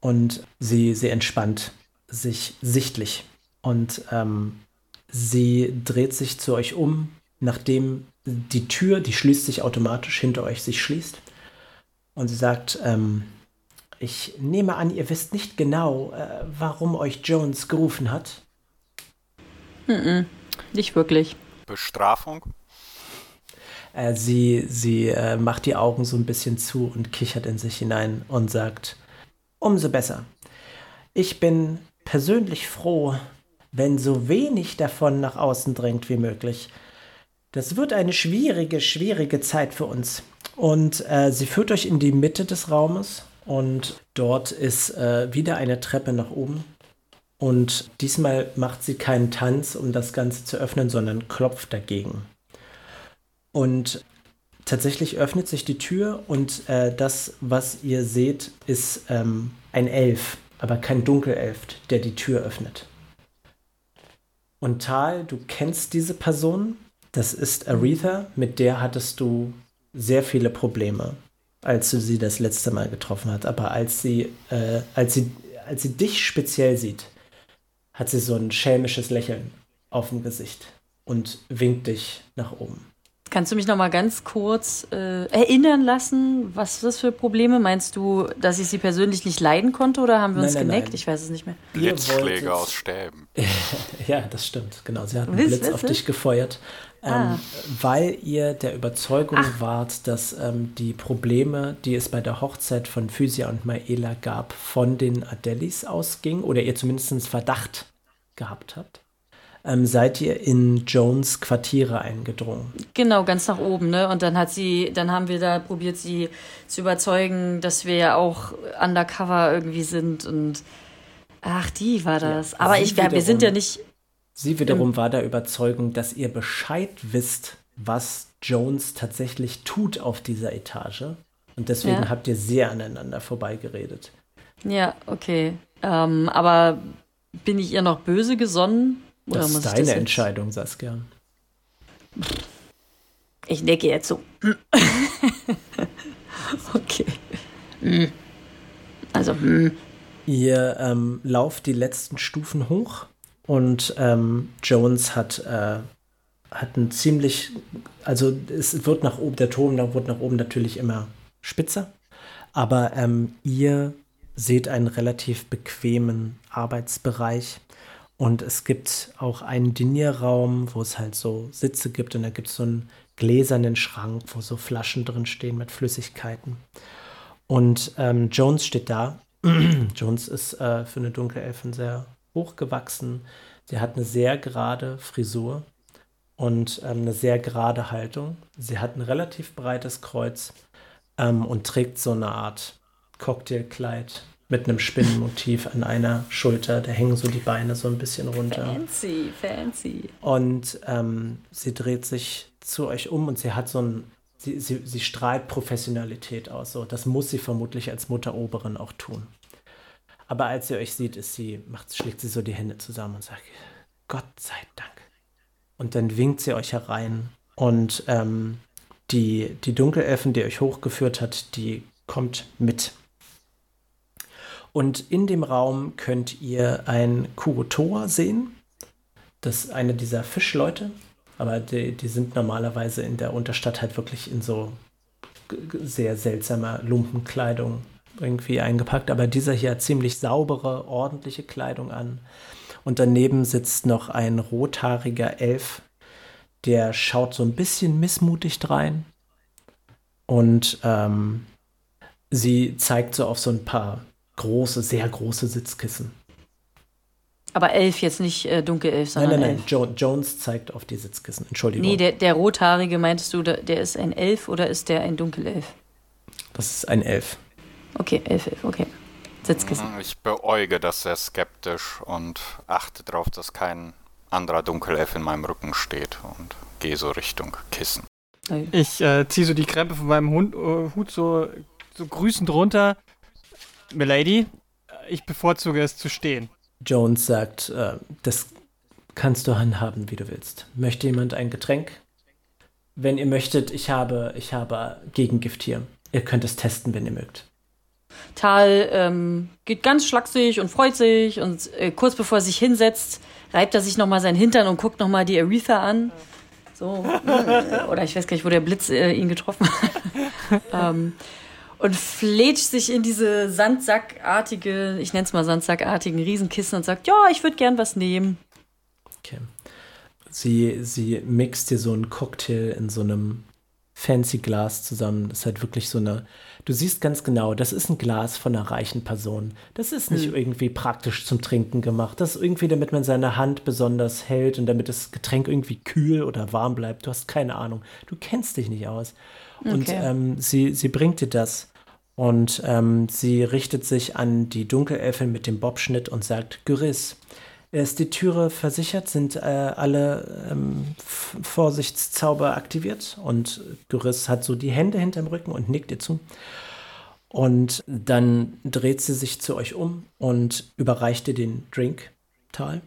und sie, sie entspannt sich sichtlich. Und ähm, sie dreht sich zu euch um nachdem die Tür, die schließt sich automatisch hinter euch, sich schließt. Und sie sagt, ähm, ich nehme an, ihr wisst nicht genau, äh, warum euch Jones gerufen hat. Mm -mm, nicht wirklich. Bestrafung? Äh, sie sie äh, macht die Augen so ein bisschen zu und kichert in sich hinein und sagt, umso besser. Ich bin persönlich froh, wenn so wenig davon nach außen dringt wie möglich. Das wird eine schwierige, schwierige Zeit für uns. Und äh, sie führt euch in die Mitte des Raumes und dort ist äh, wieder eine Treppe nach oben. Und diesmal macht sie keinen Tanz, um das Ganze zu öffnen, sondern klopft dagegen. Und tatsächlich öffnet sich die Tür und äh, das, was ihr seht, ist ähm, ein Elf, aber kein Dunkelelf, der die Tür öffnet. Und Tal, du kennst diese Person, das ist Aretha, mit der hattest du sehr viele Probleme, als du sie das letzte Mal getroffen hast. Aber als sie, äh, als sie, als sie dich speziell sieht, hat sie so ein schelmisches Lächeln auf dem Gesicht und winkt dich nach oben. Kannst du mich noch mal ganz kurz äh, erinnern lassen, was das für Probleme? Meinst du, dass ich sie persönlich nicht leiden konnte oder haben wir Nein, uns nein, geneckt? nein. Ich weiß es nicht mehr. Blitzschläge wolltet- aus Stäben. Ja, das stimmt, genau. Sie hat einen Blitz auf dich gefeuert, ähm, Ah. weil ihr der Überzeugung wart, dass ähm, die Probleme, die es bei der Hochzeit von Physia und Maela gab, von den Adelis ausging oder ihr zumindest Verdacht gehabt habt. Ähm, seid ihr in Jones Quartiere eingedrungen. Genau, ganz nach oben, ne? Und dann hat sie, dann haben wir da probiert, sie zu überzeugen, dass wir ja auch undercover irgendwie sind und ach, die war das. Aber sie ich, wir, wir sind ja nicht. Sie wiederum war der Überzeugung, dass ihr Bescheid wisst, was Jones tatsächlich tut auf dieser Etage. Und deswegen Ja. habt ihr sehr aneinander vorbeigeredet. Ja, okay. Ähm, aber bin ich ihr noch böse gesonnen? Oder Das ist deine das Entscheidung, Saskia. Ich necke jetzt so. okay. Hm. Also, hm. Ihr ähm, lauft die letzten Stufen hoch und ähm, Jones hat, äh, hat ein ziemlich, also es wird nach oben, der da wird nach oben natürlich immer spitzer, aber ähm, ihr seht einen relativ bequemen Arbeitsbereich und es gibt auch einen Dinierraum, wo es halt so Sitze gibt und da gibt es so einen gläsernen Schrank, wo so Flaschen drin stehen mit Flüssigkeiten. Und ähm, Jones steht da. Jones ist äh, für eine Dunkelelfin sehr hochgewachsen. Sie hat eine sehr gerade Frisur und ähm, eine sehr gerade Haltung. Sie hat ein relativ breites Kreuz ähm, und trägt so eine Art Cocktailkleid mit einem Spinnenmotiv an einer Schulter. Da hängen so die Beine so ein bisschen runter. fancy, fancy. Und ähm, sie dreht sich zu euch um und sie hat so ein, sie, sie, sie strahlt Professionalität aus. So, das muss sie vermutlich als Mutteroberin auch tun. Aber als sie euch sieht, ist sie, macht, schlägt sie so die Hände zusammen und sagt, Gott sei Dank. Und dann winkt sie euch herein und ähm, die, die Dunkelelfen, die euch hochgeführt hat, die kommt mit. Und in dem Raum könnt ihr ein Kurotoa sehen. Das ist eine dieser Fischleute, aber die, die sind normalerweise in der Unterstadt halt wirklich in so sehr seltsamer Lumpenkleidung irgendwie eingepackt. Aber dieser hier hat ziemlich saubere, ordentliche Kleidung an. Und daneben sitzt noch ein rothaariger Elf, der schaut so ein bisschen missmutig drein. Und ähm, sie zeigt so auf so ein paar große, sehr große Sitzkissen. Aber elf jetzt nicht äh, Dunkelelf, Nein, sondern nein, nein. elf. Jo Jones zeigt auf die Sitzkissen. Entschuldigung. Nee, der, der Rothaarige, meintest du, der, der ist ein Elf oder ist der ein Dunkelelf? das ist ein Elf. Okay, Elf, Elf, okay. Sitzkissen. Ich beäuge das sehr skeptisch und achte darauf, dass kein anderer Dunkelelf in meinem Rücken steht und gehe so Richtung Kissen. Ich äh, ziehe so die Krempe von meinem Hund, äh, Hut so, so grüßend runter. Milady, äh, ich bevorzuge es zu stehen. Jones sagt, äh, das kannst du handhaben, wie du willst. Möchte jemand ein Getränk? Wenn ihr möchtet, ich habe, ich habe Gegengift hier. Ihr könnt es testen, wenn ihr mögt. Tal ähm, geht ganz schlaksig und freut sich und äh, kurz bevor er sich hinsetzt, reibt er sich nochmal seinen Hintern und guckt nochmal die Aretha an. So, äh, oder ich weiß gar nicht, wo der Blitz äh, ihn getroffen hat. ähm, und flätscht sich in diese Sandsackartige, ich nenne es mal Sandsackartigen Riesenkissen und sagt, ja, ich würde gern was nehmen. Okay. Sie, sie mixt dir so einen Cocktail in so einem fancy Glas zusammen. Das ist halt wirklich so eine. Du siehst ganz genau, das ist ein Glas von einer reichen Person. Das ist nicht irgendwie praktisch zum Trinken gemacht. Das ist irgendwie, damit man seine Hand besonders hält und damit das Getränk irgendwie kühl oder warm bleibt. Du hast keine Ahnung. Du kennst dich nicht aus. Und Okay. ähm, sie, sie bringt dir das. Und ähm, sie richtet sich an die Dunkelelfin mit dem Bobschnitt und sagt: Gyris, ist die Türe versichert? Sind äh, alle ähm, Vorsichtszauber aktiviert? Und Gyris hat so die Hände hinterm Rücken und nickt ihr zu. Und dann dreht sie sich zu euch um und überreicht dir den Drink, Tal.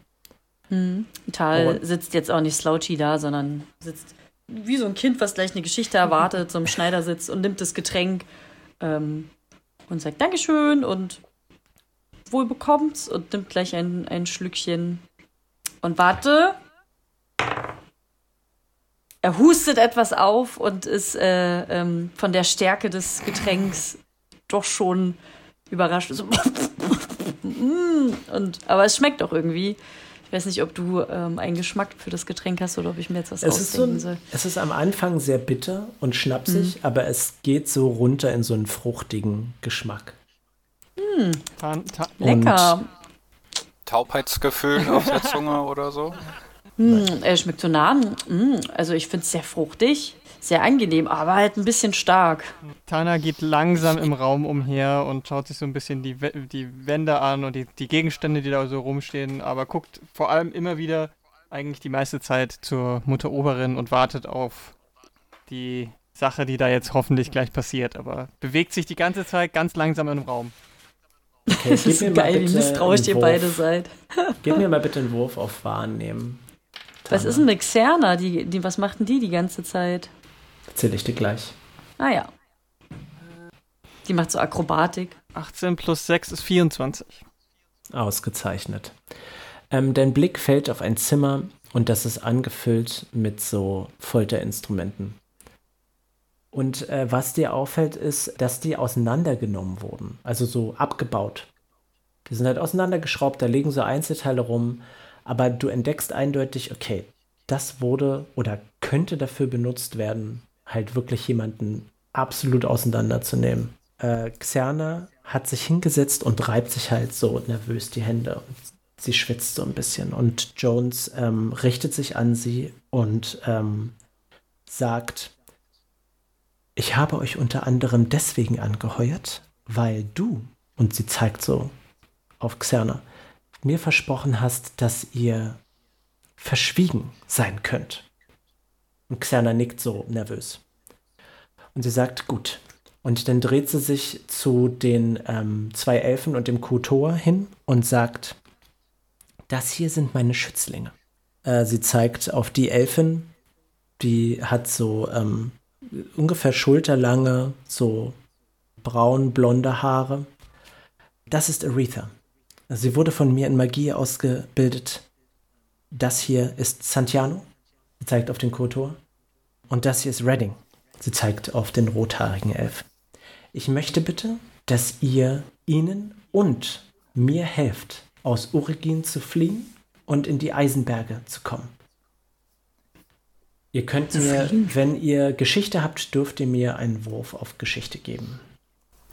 Tal Und- sitzt jetzt auch nicht slouchy da, sondern sitzt wie so ein Kind, was gleich eine Geschichte erwartet, so im Schneidersitz und nimmt das Getränk ähm, und sagt Dankeschön und wohl bekommt und nimmt gleich ein, ein Schlückchen. Und warte. Er hustet etwas auf und ist äh, ähm, von der Stärke des Getränks doch schon überrascht. So und, aber es schmeckt doch irgendwie. Ich weiß nicht, ob du ähm, einen Geschmack für das Getränk hast oder ob ich mir jetzt was Es ist, so ein, soll. es ist am Anfang sehr bitter und schnapsig, Mhm. aber es geht so runter in so einen fruchtigen Geschmack. Tan, ta, Lecker. Taubheitsgefühl auf der Zunge oder so? Mm, er schmeckt so nah. Mm, also ich finde es sehr fruchtig, sehr angenehm, aber halt ein bisschen stark. Tana geht langsam im Raum umher und schaut sich so ein bisschen die, die Wände an und die, die Gegenstände, die da so rumstehen, aber guckt vor allem immer wieder eigentlich die meiste Zeit zur Mutter Oberin und wartet auf die Sache, die da jetzt hoffentlich gleich passiert, aber bewegt sich die ganze Zeit ganz langsam im Raum. Okay, Das ist geil, wie misstrauisch ihr beide seid. Gib mir mal bitte einen Wurf auf Wahrnehmen. Was ist denn eine Xerna? Die, die, was macht denn die die ganze Zeit? Erzähl ich dir gleich. Ah ja. Die macht so Akrobatik. 18 plus 6 ist 24. Ausgezeichnet. Ähm, dein Blick fällt auf ein Zimmer und das ist angefüllt mit so Folterinstrumenten. Und äh, was dir auffällt, ist, dass die auseinandergenommen wurden, also so abgebaut. Die sind halt auseinandergeschraubt, da liegen so Einzelteile rum, aber du entdeckst eindeutig, okay, das wurde oder könnte dafür benutzt werden, halt wirklich jemanden absolut auseinanderzunehmen. Äh, Xerna hat sich hingesetzt und reibt sich halt so nervös die Hände. Sie schwitzt so ein bisschen und Jones ähm, richtet sich an sie und ähm, sagt, ich habe euch unter anderem deswegen angeheuert, weil du, und sie zeigt so auf Xerna, mir versprochen hast, dass ihr verschwiegen sein könnt. Und Xerna nickt so nervös. Und sie sagt, gut. Und dann dreht sie sich zu den ähm, zwei Elfen und dem Kutoa hin und sagt, das hier sind meine Schützlinge. Äh, sie zeigt auf die Elfin, die hat so ähm, ungefähr schulterlange, so braun-blonde Haare. Das ist Aretha. Sie wurde von mir in Magie ausgebildet. Das hier ist Santiano. Sie zeigt auf den Kotor. Und das hier ist Redding. Sie zeigt auf den rothaarigen Elf. Ich möchte bitte, dass ihr ihnen und mir helft, aus Urigin zu fliehen und in die Eisenberge zu kommen. Ihr könnt mir, wenn ihr Geschichte habt, dürft ihr mir einen Wurf auf Geschichte geben.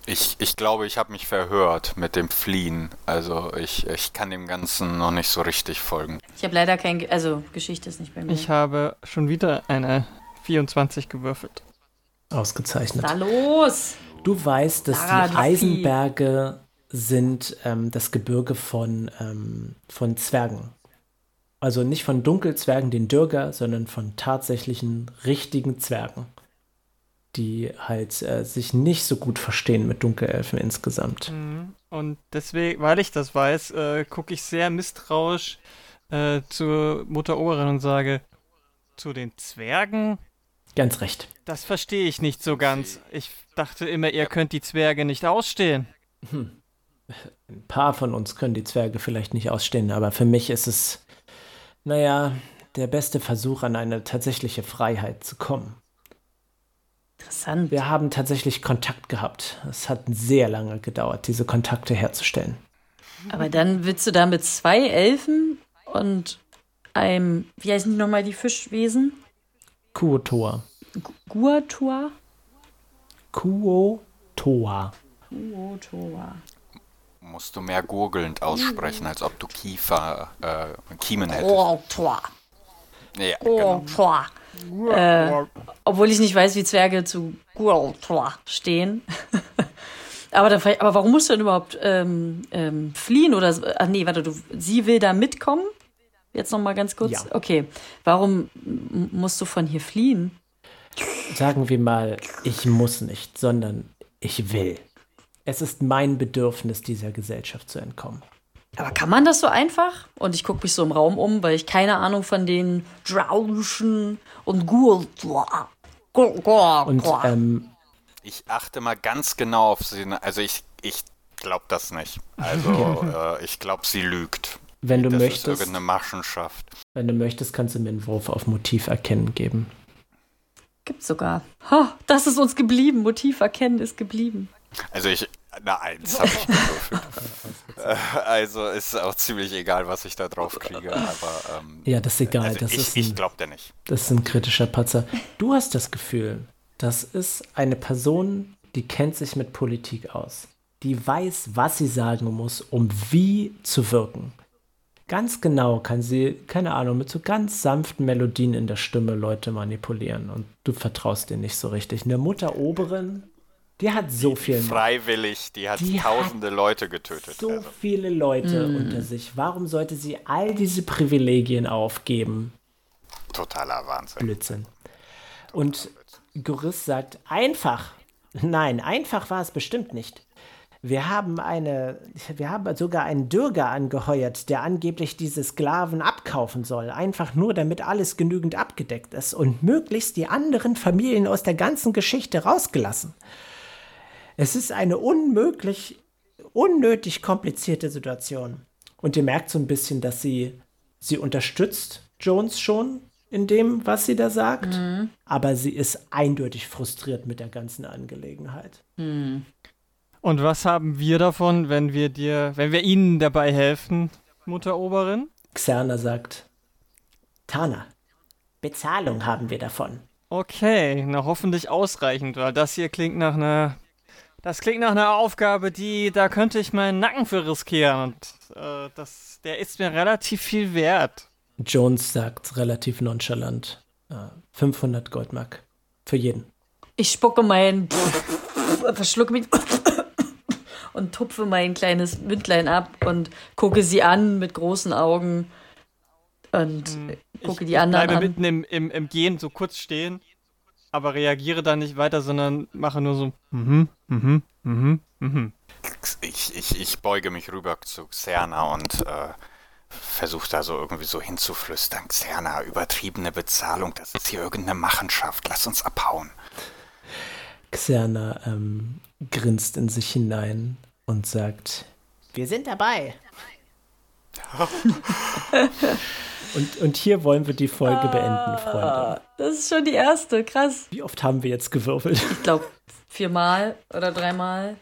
Ich, ich glaube, ich habe mich verhört mit dem Fliehen. Also ich, ich kann dem Ganzen noch nicht so richtig folgen. Ich habe leider kein. Ge also, Geschichte ist nicht bei mir. Ich habe schon wieder eine 24 gewürfelt. Ausgezeichnet. da los! Du weißt, dass Sarah, die. Eisenberge sind ähm, das Gebirge von, ähm, von Zwergen. Also nicht von Dunkelzwergen, den Dürger, sondern von tatsächlichen, richtigen Zwergen, die halt äh, sich nicht so gut verstehen mit Dunkelelfen insgesamt. Mhm. Und deswegen, weil ich das weiß, äh, gucke ich sehr misstrauisch äh, zur Mutter Oberin und sage, zu den Zwergen, Ganz recht. das verstehe ich nicht so ganz. Ich dachte immer, ihr könnt die Zwerge nicht ausstehen. Ein paar von uns können die Zwerge vielleicht nicht ausstehen, aber für mich ist es, naja, der beste Versuch, an eine tatsächliche Freiheit zu kommen. Interessant. Wir haben tatsächlich Kontakt gehabt. Es hat sehr lange gedauert, diese Kontakte herzustellen. Aber dann willst du da mit zwei Elfen und einem. Wie heißen die nochmal die Fischwesen? Kuotoa. Guatua? Kuotoa. Guatua. Musst du mehr gurgelnd aussprechen, als ob du Kiefer, äh, Kiemen hättest. Guatua. Ja, genau. Guatua. Äh, obwohl ich nicht weiß, wie Zwerge zu stehen. aber, dann, aber warum musst du denn überhaupt ähm, ähm, fliehen? Oder, ach nee, warte, du, sie will da mitkommen? Jetzt noch mal ganz kurz. Ja. Okay. Warum musst du von hier fliehen? Sagen wir mal, ich muss nicht, sondern ich will. Es ist mein Bedürfnis, dieser Gesellschaft zu entkommen. Aber kann man das so einfach? Und ich gucke mich so im Raum um, weil ich keine Ahnung von den Drauschen und Guatua. Und ähm, Ich achte mal ganz genau auf sie. Also ich, ich glaube das nicht. Also, äh, ich glaube, sie lügt. Wenn du das möchtest, ist irgendeine Machenschaft. wenn du möchtest, kannst du mir einen Wurf auf Motiv erkennen geben. Gibt's sogar. Ha, das ist uns geblieben. Motiv erkennen ist geblieben. Also ich, eine Eins habe ich gewürfelt. Äh, also ist auch ziemlich egal, was ich da drauf kriege. Aber ähm, Ja, das ist egal. also das, ich, ist ich glaube der nicht. das ist ein kritischer Patzer. Du hast das Gefühl, das ist eine Person, die kennt sich mit Politik aus. Die weiß, was sie sagen muss, um wie zu wirken. Ganz genau kann sie, keine Ahnung, mit so ganz sanften Melodien in der Stimme Leute manipulieren. Und du vertraust dir nicht so richtig. Eine Mutter Die hat so viel Macht. Freiwillig, die hat Die tausende Leute getötet. so also. viele Leute unter sich. Warum sollte sie all diese Privilegien aufgeben? Totaler Wahnsinn. Blödsinn. Und Goris sagt, einfach. Nein, einfach war es bestimmt nicht. Wir haben eine, wir haben sogar einen Dürger angeheuert, der angeblich diese Sklaven abkaufen soll, einfach nur damit alles genügend abgedeckt ist und möglichst die anderen Familien aus der ganzen Geschichte rausgelassen. Es ist eine unmöglich, unnötig komplizierte Situation. Und ihr merkt so ein bisschen, dass sie, sie unterstützt Jones schon in dem, was sie da sagt, aber sie ist eindeutig frustriert mit der ganzen Angelegenheit. Und was haben wir davon, wenn wir dir, wenn wir ihnen dabei helfen, Mutter Oberin? Xerna sagt, Tana, Bezahlung haben wir davon. Okay, na hoffentlich ausreichend, weil das hier klingt nach einer. Das klingt nach einer Aufgabe, die, da könnte ich meinen Nacken für riskieren. Und äh, das, der ist mir relativ viel wert. Jones sagt relativ nonchalant, äh, 500 Goldmark für jeden. Ich spucke mein, verschlucke mich und tupfe mein kleines Mündlein ab und gucke sie an mit großen Augen und gucke ich, die anderen ich bleibe an. mitten im, im, im Gehen so kurz stehen, aber reagiere dann nicht weiter, sondern mache nur so, mhm, mhm, mhm, mhm. Ich, ich, ich beuge mich rüber zu Xerna und äh, versuche da so irgendwie so hinzuflüstern. Xerna, übertriebene Bezahlung, das ist hier irgendeine Machenschaft. Lass uns abhauen. Xerna ähm, grinst in sich hinein und sagt, wir sind dabei. und, und hier wollen wir die Folge beenden, Freunde. Das ist schon die erste, krass. Wie oft haben wir jetzt gewürfelt? Ich glaube viermal oder dreimal.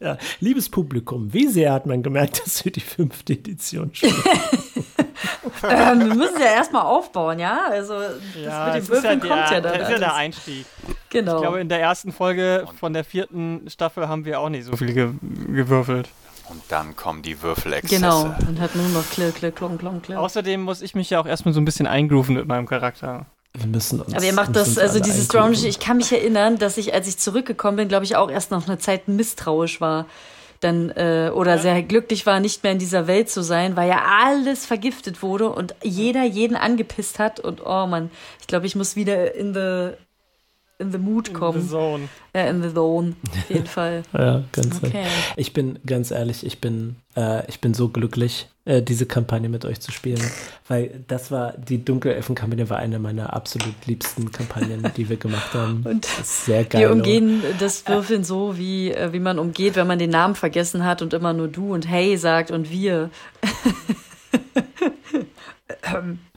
Ja, liebes Publikum, wie sehr hat man gemerkt, dass wir die fünfte Edition spielen? ähm, wir müssen ja erstmal aufbauen, ja? Also das Ja, mit dem Würfeln ist ja kommt der, ja dann das ist ja der. Einstieg. Genau. Ich glaube, in der ersten Folge von der vierten Staffel haben wir auch nicht so viel ge gewürfelt. Und dann kommen die Würfelexzesse. genau. Und hat nur noch Klick, Klick, Klong, Klong, Klick. Außerdem muss ich mich ja auch erstmal so ein bisschen eingrooven mit meinem Charakter. Wir müssen uns. Aber ihr macht das, also dieses. Strategy, ich kann mich erinnern, dass ich, als ich zurückgekommen bin, glaube ich, auch erst noch eine Zeit misstrauisch war. Dann, äh, oder sehr glücklich war, nicht mehr in dieser Welt zu sein, weil ja alles vergiftet wurde und jeder jeden angepisst hat. Und oh Mann, ich glaube, ich muss wieder in the, in the mood The kommen. Zone. Ja, in the zone. Auf jeden Fall. Ja, ganz recht. Okay. Ich bin ganz ehrlich, ich bin, äh, ich bin so glücklich, äh, diese Kampagne mit euch zu spielen, weil das war, die Dunkelelfen-Kampagne war eine meiner absolut liebsten Kampagnen, die wir gemacht haben. Und Das ist sehr geil. Wir umgehen das Würfeln so, wie, äh, wie man umgeht, wenn man den Namen vergessen hat und immer nur du und hey sagt und wir.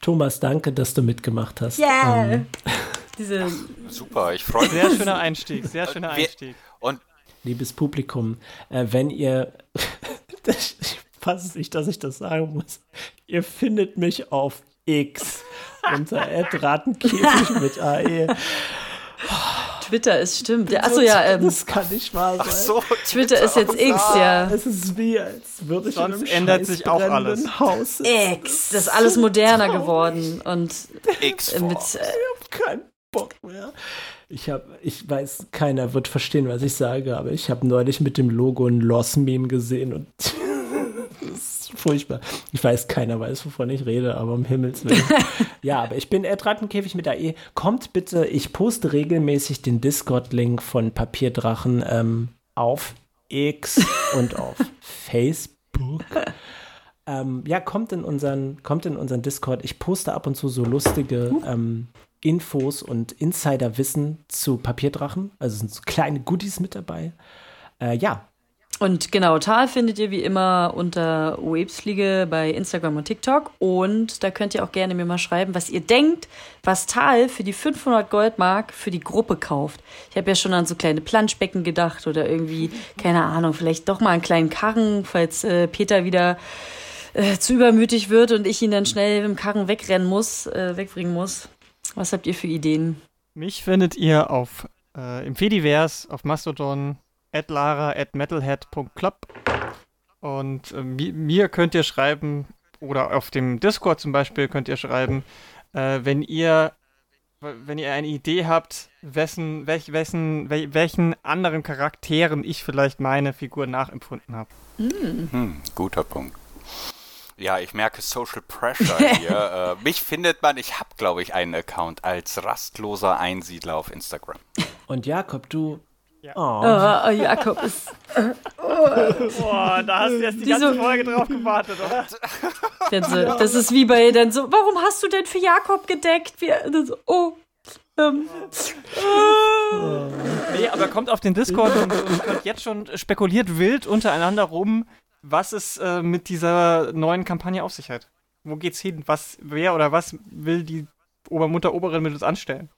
Thomas, danke, dass du mitgemacht hast. Yeah! Ähm, Diese, Super, ich freue mich. Sehr schöner Einstieg, sehr schöner Einstieg. Und liebes Publikum, äh, wenn ihr, ich weiß nicht, dass ich das sagen muss, ihr findet mich auf X unter Ratenkäfig mit AE. Twitter ist stimmt. Ja, achso, ja, ähm, das kann nicht wahr sein. ach so, Twitter ist jetzt X, ja. Es ist wie, als würde ich Sonst in einem ändert sich auch alles. Haus. X. Das ist alles moderner geworden und X äh, mit, äh, Ich habe keinen Bock mehr. Ich habe, ich weiß, keiner wird verstehen, was ich sage, aber ich habe neulich mit dem Logo ein Loss-Meme gesehen und furchtbar. Ich weiß, keiner weiß, wovon ich rede, aber um Himmels Willen. ja, aber ich bin Ed Rattenkäfig mit AE. Kommt bitte, ich poste regelmäßig den Discord-Link von Papierdrachen ähm, auf X und auf Facebook. Ähm, ja, kommt in unseren, kommt in unseren Discord. Ich poste ab und zu so lustige ähm, Infos und Insiderwissen zu Papierdrachen. Also sind so kleine Goodies mit dabei. Äh, ja, Und genau, Tal findet ihr wie immer unter Websfliege bei Instagram und TikTok. Und da könnt ihr auch gerne mir mal schreiben, was ihr denkt, was Tal für die 500 Goldmark für die Gruppe kauft. Ich habe ja schon an so kleine Planschbecken gedacht oder irgendwie, keine Ahnung, vielleicht doch mal einen kleinen Karren, falls äh, Peter wieder äh, zu übermütig wird und ich ihn dann schnell im Karren wegrennen muss, äh, wegbringen muss. Was habt ihr für Ideen? Mich findet ihr auf äh, im Fediverse auf Mastodon at lara at metalhead.club und äh, mi mir könnt ihr schreiben oder auf dem Discord zum Beispiel könnt ihr schreiben, äh, wenn ihr wenn ihr eine Idee habt, wessen, welch, wessen, wel, welchen anderen Charakteren ich vielleicht meine Figur nachempfunden habe. Hm, guter Punkt. Ja, ich merke Social Pressure hier. äh, mich findet man, ich habe, glaube ich, einen Account als rastloser Einsiedler auf Instagram. und Jakob, du. Ja. Oh, Oh, Jakob ist Boah, da hast du jetzt die Diese- ganze Folge drauf gewartet, oder? So, das ist wie bei dann so, warum hast du denn für Jakob gedeckt? Wir, so, oh, ähm, Nee, aber kommt auf den Discord und, und könnt jetzt schon spekuliert wild untereinander rum, was es äh, mit dieser neuen Kampagne auf sich hat. Wo geht's hin? Was, wer oder was will die Obermutter Oberin mit uns anstellen?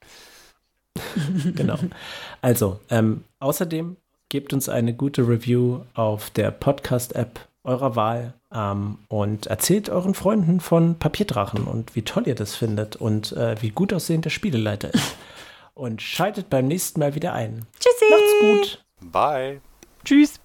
genau. Also, ähm, außerdem gebt uns eine gute Review auf der Podcast-App eurer Wahl ähm, und erzählt euren Freunden von Papierdrachen und wie toll ihr das findet und äh, wie gut aussehend der Spieleleiter ist. Und schaltet beim nächsten Mal wieder ein. tschüssi. Macht's gut. Bye. Tschüss!